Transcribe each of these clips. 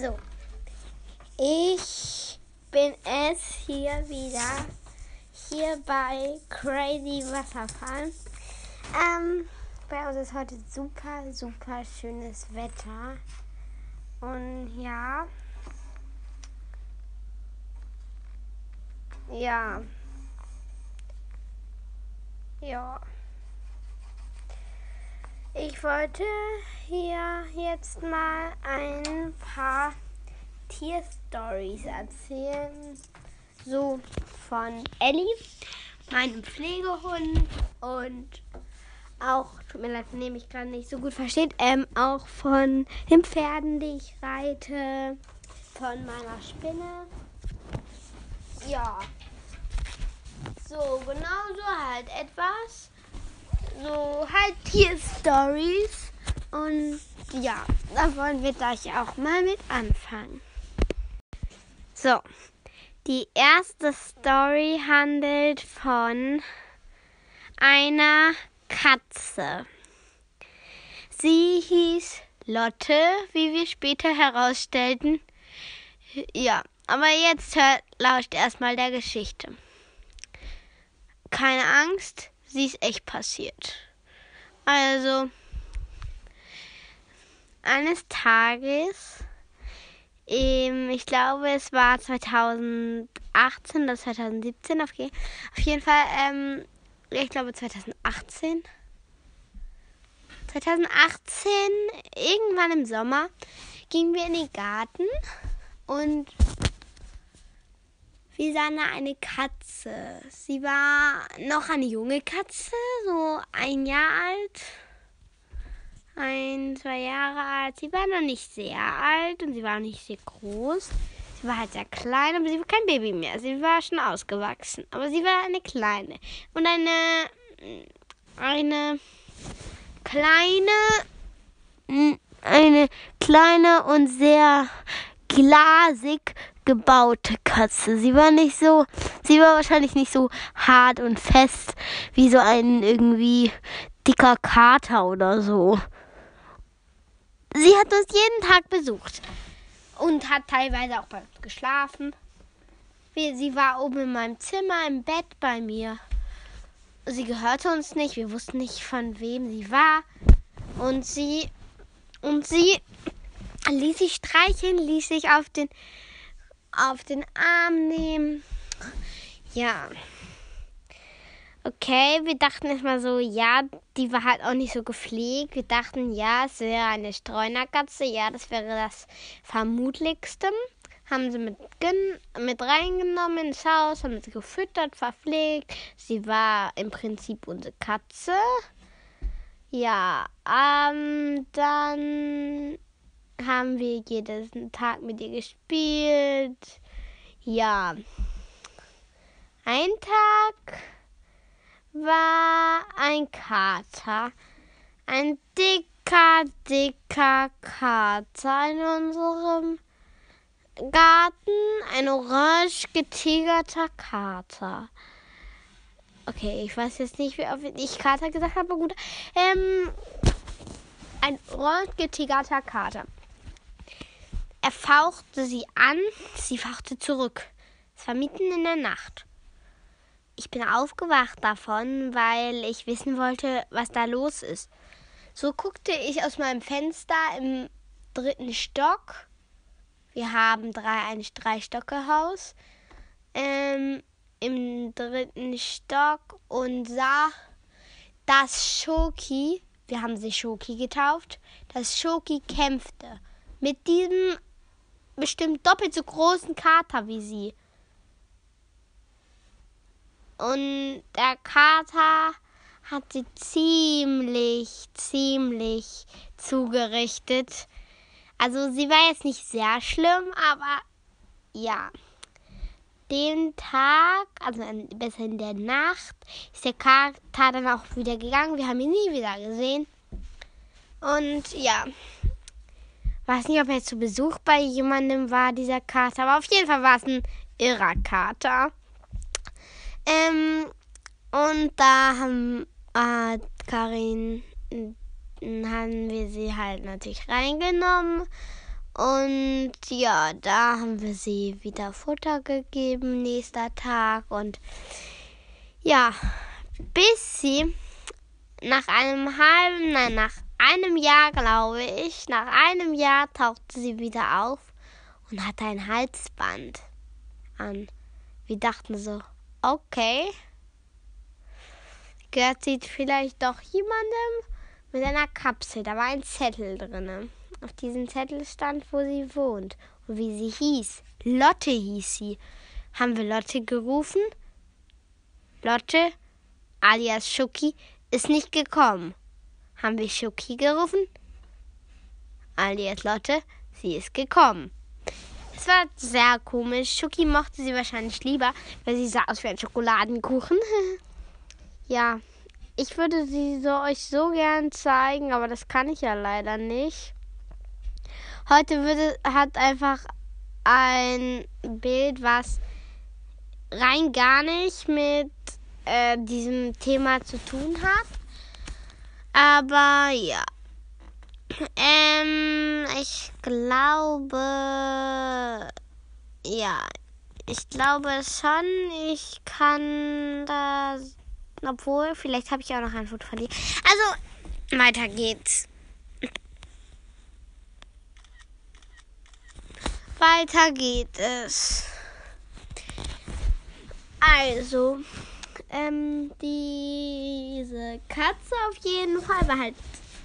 So, ich bin es hier wieder, hier bei Crazy Wasserfall. Ähm, bei uns ist heute super, super schönes Wetter. Und ja, ja, ja. Ich wollte hier jetzt mal ein paar Tierstories erzählen. So von Ellie, meinem Pflegehund und auch, tut mir leid, wenn ihr mich gerade nicht so gut versteht, ähm, auch von den Pferden, die ich reite, von meiner Spinne. Ja. So, genau so halt etwas so halt Tierstories. Und ja, da wollen wir gleich auch mal mit anfangen. So, die erste Story handelt von einer Katze. Sie hieß Lotte, wie wir später herausstellten. Ja, aber jetzt hört, lauscht erstmal der Geschichte. Keine Angst, sie ist echt passiert. Also, eines Tages, ähm, ich glaube, es war 2018 oder 2017, auf, auf jeden Fall, ähm, ich glaube 2018. 2018, irgendwann im Sommer, gingen wir in den Garten und wir sahen eine Katze. Sie war noch eine junge Katze, so ein Jahr alt. Ein, zwei Jahre alt. Sie war noch nicht sehr alt und sie war nicht sehr groß. Sie war halt sehr klein, aber sie war kein Baby mehr. Sie war schon ausgewachsen. Aber sie war eine kleine. Und eine, eine kleine, eine kleine und sehr glasig gebaute Katze. Sie war nicht so, sie war wahrscheinlich nicht so hart und fest wie so ein irgendwie dicker Kater oder so. Sie hat uns jeden Tag besucht und hat teilweise auch bei uns geschlafen. Sie war oben in meinem Zimmer im Bett bei mir. Sie gehörte uns nicht, wir wussten nicht von wem sie war. Und sie und sie ließ sich streicheln, ließ sich auf den auf den Arm nehmen. Ja. Okay, wir dachten erstmal so, ja, die war halt auch nicht so gepflegt. Wir dachten, ja, es wäre eine Streunerkatze. Ja, das wäre das vermutlichste. Haben sie mit, mit reingenommen ins Haus, haben sie gefüttert, verpflegt. Sie war im Prinzip unsere Katze. Ja, ähm, dann haben wir jeden Tag mit ihr gespielt. Ja. Ein Tag war ein Kater. Ein dicker, dicker Kater in unserem Garten. Ein orange getigerter Kater. Okay, ich weiß jetzt nicht, wie oft ich Kater gesagt habe, aber gut. Ähm, ein orange getigerter Kater. Er fauchte sie an, sie fauchte zurück. Es war mitten in der Nacht. Ich bin aufgewacht davon, weil ich wissen wollte, was da los ist. So guckte ich aus meinem Fenster im dritten Stock. Wir haben drei, ein Drei-Stocke-Haus. Ähm, Im dritten Stock und sah, dass Schoki, wir haben sie Schoki getauft, dass Schoki kämpfte mit diesem bestimmt doppelt so großen Kater wie sie. Und der Kater hat sie ziemlich, ziemlich zugerichtet. Also sie war jetzt nicht sehr schlimm, aber ja. Den Tag, also besser in der Nacht, ist der Kater dann auch wieder gegangen. Wir haben ihn nie wieder gesehen. Und ja, weiß nicht, ob er zu Besuch bei jemandem war, dieser Kater, aber auf jeden Fall war es ein irrer Kater. Ähm, und da haben äh, Karin haben wir sie halt natürlich reingenommen Und ja, da haben wir sie wieder Futter gegeben, nächster Tag. Und ja, bis sie nach einem halben, nein, nach einem Jahr, glaube ich, nach einem Jahr tauchte sie wieder auf und hatte ein Halsband an. Wir dachten so, okay, gehört sie vielleicht doch jemandem mit einer Kapsel. Da war ein Zettel drin. Auf diesem Zettel stand, wo sie wohnt und wie sie hieß. Lotte hieß sie. Haben wir Lotte gerufen? Lotte, alias Schuki, ist nicht gekommen. Haben wir Schuki gerufen? Alias Lotte, sie ist gekommen. Es war sehr komisch. Schuki mochte sie wahrscheinlich lieber, weil sie sah aus wie ein Schokoladenkuchen. ja, ich würde sie so euch so gern zeigen, aber das kann ich ja leider nicht. Heute würde, hat einfach ein Bild, was rein gar nicht mit äh, diesem Thema zu tun hat. Aber ja. Ähm, ich glaube, ja, ich glaube schon, ich kann das, obwohl, vielleicht habe ich auch noch ein Foto von dir. Also, weiter geht's. Weiter geht es. Also, ähm, diese Katze auf jeden Fall war halt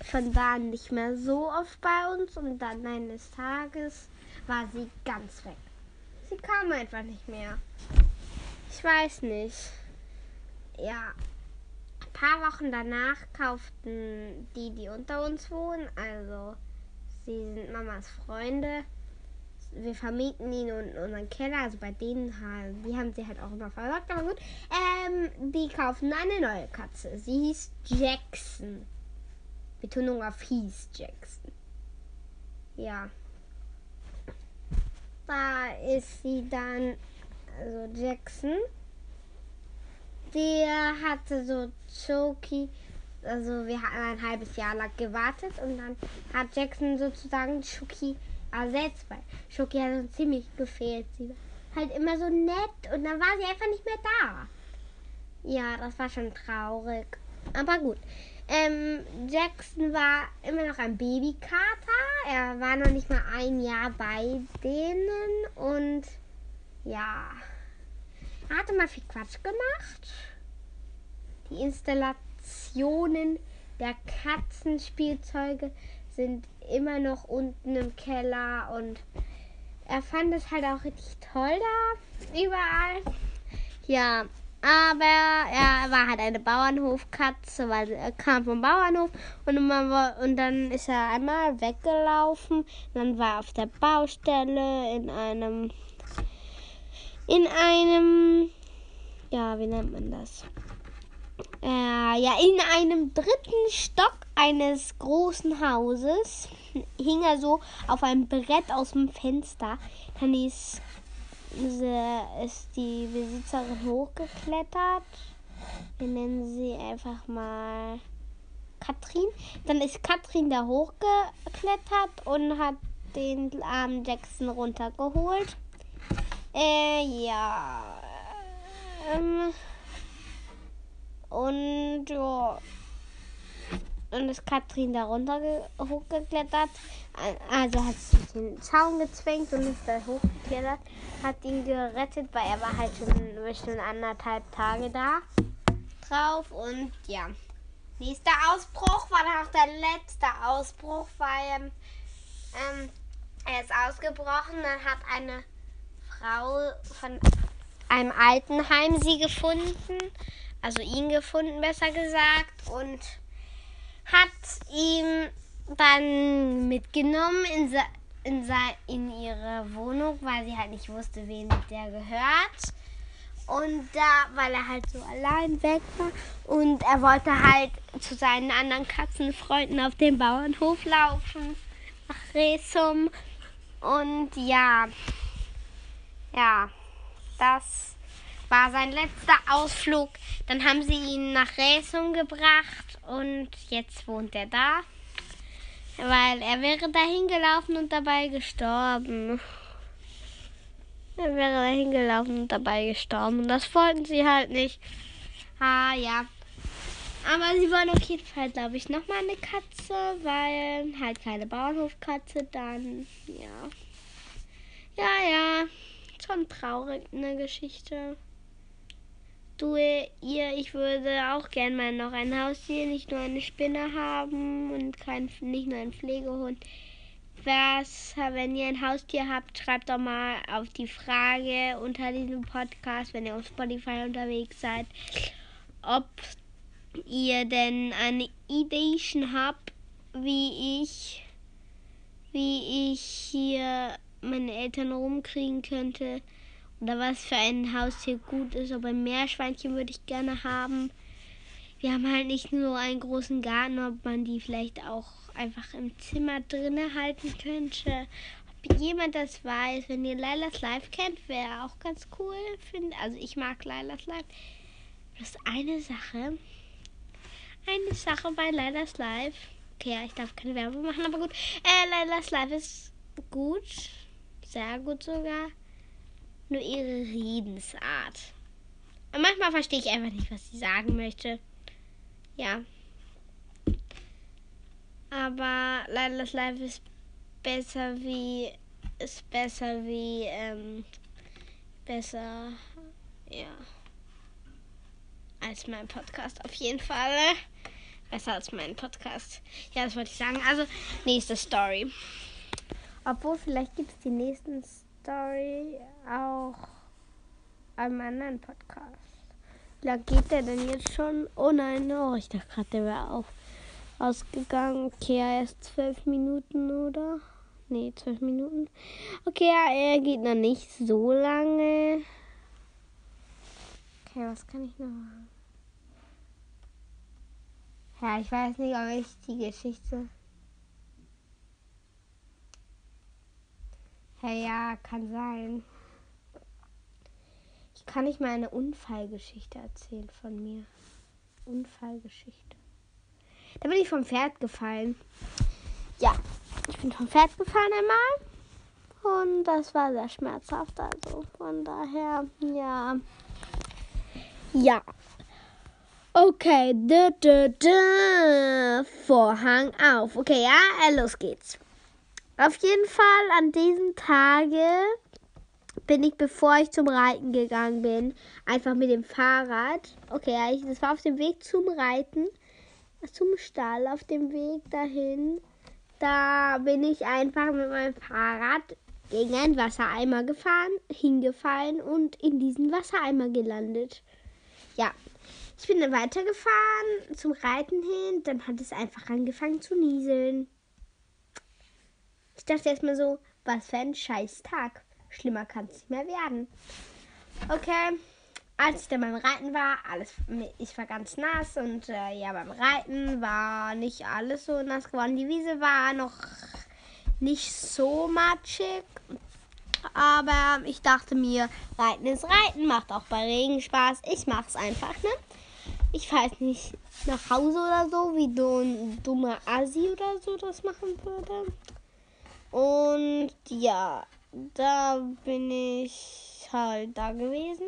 von da an nicht mehr so oft bei uns und dann eines Tages war sie ganz weg. Sie kam einfach nicht mehr. Ich weiß nicht. Ja, ein paar Wochen danach kauften die, die unter uns wohnen, also sie sind Mamas Freunde, wir vermieten ihn in unseren Keller, also bei denen, die haben sie halt auch immer versorgt, aber gut. Ähm, die kaufen eine neue Katze. Sie hieß Jackson. Betonung auf hieß Jackson. Ja. Da ist sie dann, also Jackson. Der hatte so Choki, also wir hatten ein halbes Jahr lang gewartet und dann hat Jackson sozusagen Choki ersetzt, weil Schoki hat uns ziemlich gefehlt. Sie war halt immer so nett und dann war sie einfach nicht mehr da. Ja, das war schon traurig. Aber gut. Ähm, Jackson war immer noch ein Babykater. Er war noch nicht mal ein Jahr bei denen und ja. Er hatte mal viel Quatsch gemacht. Die Installationen der Katzenspielzeuge sind immer noch unten im Keller und er fand es halt auch richtig toll da überall. Ja, aber er war halt eine Bauernhofkatze, weil er kam vom Bauernhof und, war, und dann ist er einmal weggelaufen. Dann war er auf der Baustelle in einem in einem ja, wie nennt man das? Äh, ja, in einem dritten Stock eines großen Hauses hing er so auf einem Brett aus dem Fenster. Dann ist, ist die Besitzerin hochgeklettert. Wir nennen sie einfach mal Katrin. Dann ist Katrin da hochgeklettert und hat den armen Jackson runtergeholt. Äh, ja. Ähm, und ja. Und ist Katrin da runter hochgeklettert. Also hat sich den Zaun gezwängt und ist da hochgeklettert. Hat ihn gerettet, weil er war halt schon bestimmt anderthalb Tage da drauf. Und ja. Nächster Ausbruch war dann auch der letzte Ausbruch, weil ähm, er ist ausgebrochen. Dann hat eine Frau von einem Altenheim sie gefunden also ihn gefunden, besser gesagt, und hat ihn dann mitgenommen in, in, in ihre Wohnung, weil sie halt nicht wusste, wem der gehört. Und da, weil er halt so allein weg war und er wollte halt zu seinen anderen Katzenfreunden auf dem Bauernhof laufen, nach Resum. Und ja, ja, das war sein letzter Ausflug. Dann haben sie ihn nach Resum gebracht und jetzt wohnt er da. Weil er wäre dahin gelaufen und dabei gestorben. Er wäre dahin gelaufen und dabei gestorben. Und das wollten sie halt nicht. Ah, ja. Aber sie wollen auf jeden Fall, glaube ich, nochmal eine Katze, weil halt keine Bauernhofkatze, dann, ja. Ja, ja. Schon traurig, eine Geschichte. Du, ihr, ich würde auch gerne mal noch ein Haustier, nicht nur eine Spinne haben und kein, nicht nur einen Pflegehund. Was, wenn ihr ein Haustier habt, schreibt doch mal auf die Frage unter diesem Podcast, wenn ihr auf Spotify unterwegs seid, ob ihr denn eine Idee schon habt, wie ich, wie ich hier meine Eltern rumkriegen könnte oder was für ein Haustier gut ist. Aber ein Meerschweinchen würde ich gerne haben. Wir haben halt nicht nur einen großen Garten, ob man die vielleicht auch einfach im Zimmer drinnen halten könnte. Ob jemand das weiß, wenn ihr Lailas Live kennt, wäre auch ganz cool. Find. Also ich mag Lailas Live. Das ist eine Sache. Eine Sache bei Lailas Live. Okay, ja, ich darf keine Werbung machen, aber gut. Äh, Lailas Live ist gut. Sehr gut sogar nur ihre Redensart. Und manchmal verstehe ich einfach nicht, was sie sagen möchte. Ja. Aber Lailas Live ist besser wie. ist besser wie. Ähm, besser. Ja. Als mein Podcast auf jeden Fall. Besser als mein Podcast. Ja, das wollte ich sagen. Also, nächste Story. Obwohl, vielleicht gibt es die nächsten Story auch einem anderen Podcast. Wie lange geht der denn jetzt schon? Oh nein, oh, ich dachte gerade, der wäre auch ausgegangen. Okay, er ist zwölf Minuten, oder? Nee, zwölf Minuten. Okay, ja, er geht noch nicht so lange. Okay, was kann ich noch machen? Ja, ich weiß nicht, ob ich die Geschichte Ja, ja, kann sein. Ich kann nicht mal eine Unfallgeschichte erzählen von mir. Unfallgeschichte. Da bin ich vom Pferd gefallen. Ja, ich bin vom Pferd gefallen einmal. Und das war sehr schmerzhaft. Also von daher, ja. Ja. Okay, dö, dö, dö. Vorhang auf. Okay, ja, los geht's. Auf jeden Fall an diesem Tage bin ich, bevor ich zum Reiten gegangen bin, einfach mit dem Fahrrad. Okay, das war auf dem Weg zum Reiten, zum Stall, auf dem Weg dahin. Da bin ich einfach mit meinem Fahrrad gegen einen Wassereimer gefahren, hingefallen und in diesen Wassereimer gelandet. Ja, ich bin dann weitergefahren zum Reiten hin, dann hat es einfach angefangen zu nieseln. Ich dachte erstmal so, was für ein scheiß Tag. Schlimmer kann es nicht mehr werden. Okay, als ich dann beim Reiten war, alles, ich war ganz nass und äh, ja, beim Reiten war nicht alles so nass geworden. Die Wiese war noch nicht so matschig, aber ich dachte mir, Reiten ist Reiten, macht auch bei Regen Spaß. Ich mach's einfach, ne? Ich jetzt nicht nach Hause oder so, wie so ein dummer Asi oder so das machen würde. Und ja, da bin ich halt da gewesen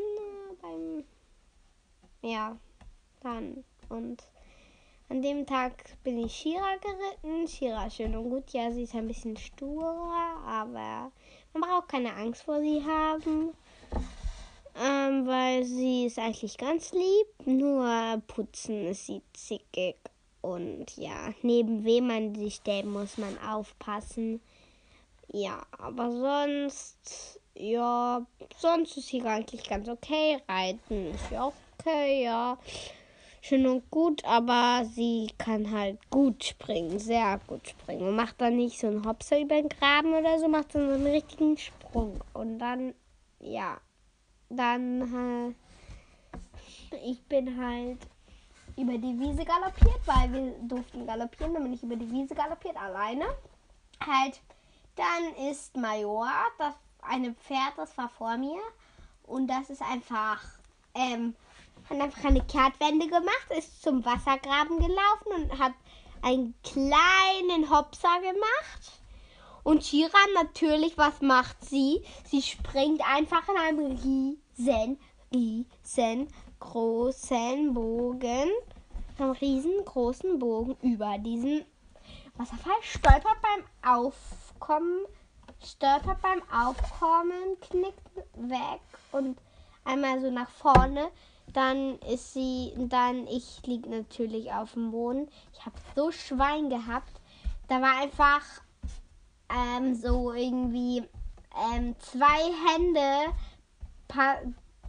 beim ja, dann und an dem Tag bin ich Shira geritten. Shira schön und gut, ja, sie ist ein bisschen sturer, aber man braucht keine Angst vor sie haben. Ähm, weil sie ist eigentlich ganz lieb, nur putzen ist sie zickig. Und ja, neben wem man sich stellt, muss man aufpassen. Ja, aber sonst, ja, sonst ist hier eigentlich ganz okay. Reiten ist ja okay, ja. Schön und gut, aber sie kann halt gut springen, sehr gut springen. Und macht dann nicht so einen Hopser über den Graben oder so, macht dann so einen richtigen Sprung. Und dann, ja, dann, äh, ich bin halt über die Wiese galoppiert, weil wir durften galoppieren. Dann bin ich über die Wiese galoppiert, alleine. Halt dann ist Major, das eine Pferd, das war vor mir. Und das ist einfach, ähm, hat einfach eine Kehrtwende gemacht, ist zum Wassergraben gelaufen und hat einen kleinen Hopser gemacht. Und Shira natürlich, was macht sie? Sie springt einfach in einem riesen, riesen großen Bogen, einem riesengroßen Bogen über diesen Wasserfall, stolpert beim Aufkommen, stolpert beim Aufkommen, knickt weg und einmal so nach vorne. Dann ist sie, dann ich liege natürlich auf dem Boden. Ich habe so Schwein gehabt. Da war einfach ähm, so irgendwie ähm, zwei Hände, pa,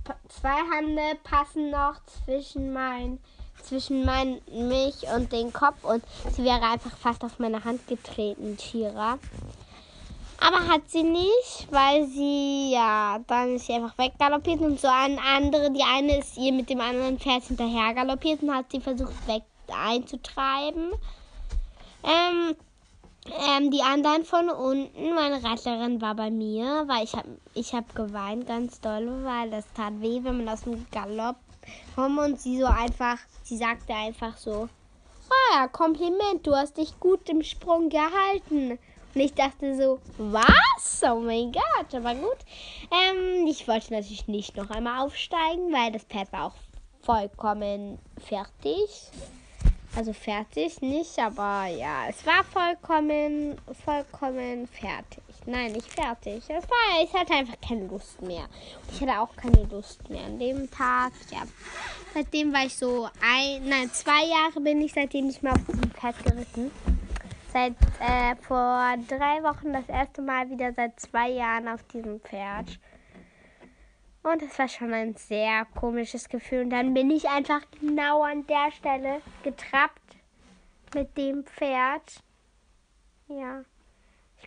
pa, zwei Hände passen noch zwischen mein, zwischen mein, mich und den Kopf und sie wäre einfach fast auf meine Hand getreten, Tira. Aber hat sie nicht, weil sie, ja, dann ist sie einfach weggaloppiert und so eine andere, die eine ist ihr mit dem anderen Pferd hinterher galoppiert und hat sie versucht weg einzutreiben. Ähm, ähm, die anderen von unten, meine Reiterin war bei mir, weil ich habe ich hab geweint ganz doll, weil das tat weh, wenn man aus dem Galopp kommt und sie so einfach, sie sagte einfach so, oh ja, Kompliment, du hast dich gut im Sprung gehalten. Und ich dachte so, was? Oh mein Gott, aber gut. Ähm, ich wollte natürlich nicht noch einmal aufsteigen, weil das Pferd war auch vollkommen fertig. Also fertig nicht, aber ja, es war vollkommen, vollkommen fertig. Nein, nicht fertig. Es war, ich hatte einfach keine Lust mehr. Ich hatte auch keine Lust mehr an dem Tag. Ja, seitdem war ich so ein, nein, zwei Jahre bin ich seitdem nicht mehr auf diesem Pferd geritten. Seit äh, vor drei Wochen das erste Mal wieder seit zwei Jahren auf diesem Pferd. Und das war schon ein sehr komisches Gefühl. Und dann bin ich einfach genau an der Stelle getrappt mit dem Pferd. Ja.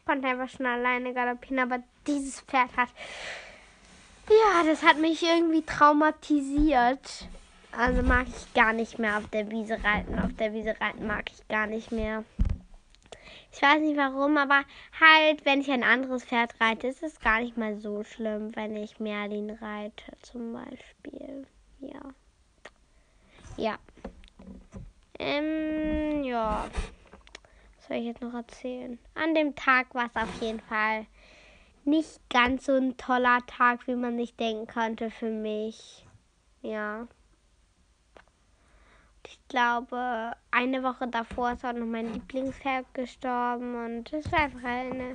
Konnte einfach schon alleine galoppieren, aber dieses Pferd hat. Ja, das hat mich irgendwie traumatisiert. Also mag ich gar nicht mehr auf der Wiese reiten. Auf der Wiese reiten mag ich gar nicht mehr. Ich weiß nicht warum, aber halt, wenn ich ein anderes Pferd reite, ist es gar nicht mal so schlimm, wenn ich Merlin reite, zum Beispiel. Ja. Ja. Ähm, ja. Soll ich jetzt noch erzählen? An dem Tag war es auf jeden Fall nicht ganz so ein toller Tag, wie man sich denken könnte für mich. Ja ich glaube, eine Woche davor ist auch noch mein Lieblingspferd gestorben und es war einfach eine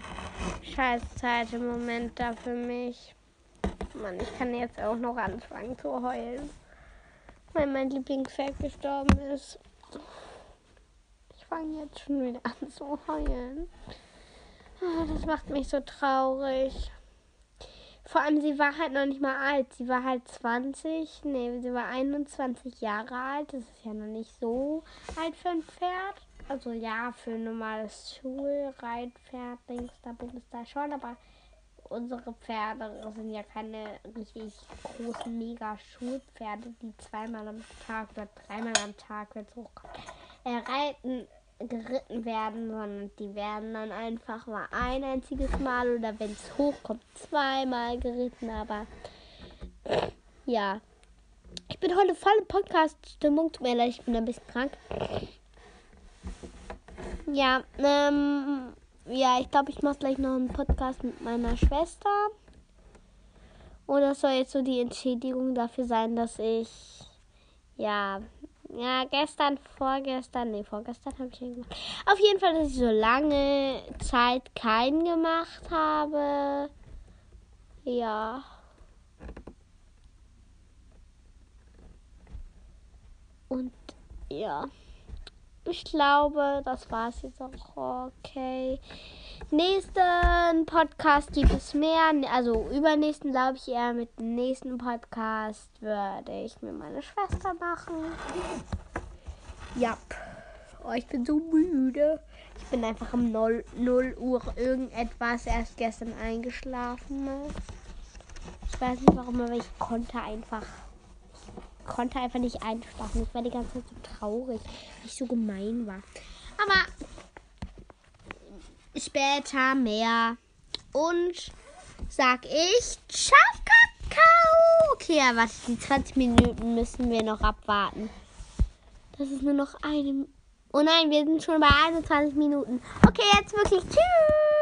scheiß Zeit im Moment da für mich. Mann, ich kann jetzt auch noch anfangen zu heulen, weil mein Lieblingspferd gestorben ist. Ich fange jetzt schon wieder an zu heulen. Ah, das macht mich so traurig. Vor allem, sie war halt noch nicht mal alt. Sie war halt 20. Nee, sie war 21 Jahre alt. Das ist ja noch nicht so alt für ein Pferd. Also ja, für ein normales Schulreitpferd, links da, Bums da schon. Aber unsere Pferde sind ja keine richtig großen Mega-Schulpferde, die zweimal am Tag oder dreimal am Tag, wenn es hochkommt, äh, reiten geritten werden, sondern die werden dann einfach mal ein einziges Mal oder wenn es hochkommt, zweimal geritten. Aber ja, ich bin heute voll in Podcast-Stimmung. Tut mir leid, ich bin ein bisschen krank. Ja, ähm, ja, ich glaube, ich mache gleich noch einen Podcast mit meiner Schwester. Und das soll jetzt so die Entschädigung dafür sein, dass ich ja ja, gestern, vorgestern, nee, vorgestern habe ich ihn gemacht. Auf jeden Fall, dass ich so lange Zeit keinen gemacht habe. Ja. Und ja. Ich glaube, das war es jetzt auch okay. Nächsten Podcast gibt es mehr. Also übernächsten glaube ich eher mit dem nächsten Podcast würde ich mir meine Schwester machen. Ja. Oh, ich bin so müde. Ich bin einfach um 0, 0 Uhr irgendetwas erst gestern eingeschlafen. Ich weiß nicht warum, aber ich konnte einfach. Ich konnte einfach nicht einschlafen. Ich war die ganze Zeit so traurig, weil ich so gemein war. Aber später mehr. Und sag ich Ciao, Kakao. Okay, aber die 20 Minuten müssen wir noch abwarten. Das ist nur noch eine Oh nein, wir sind schon bei 21 Minuten. Okay, jetzt wirklich tschüss.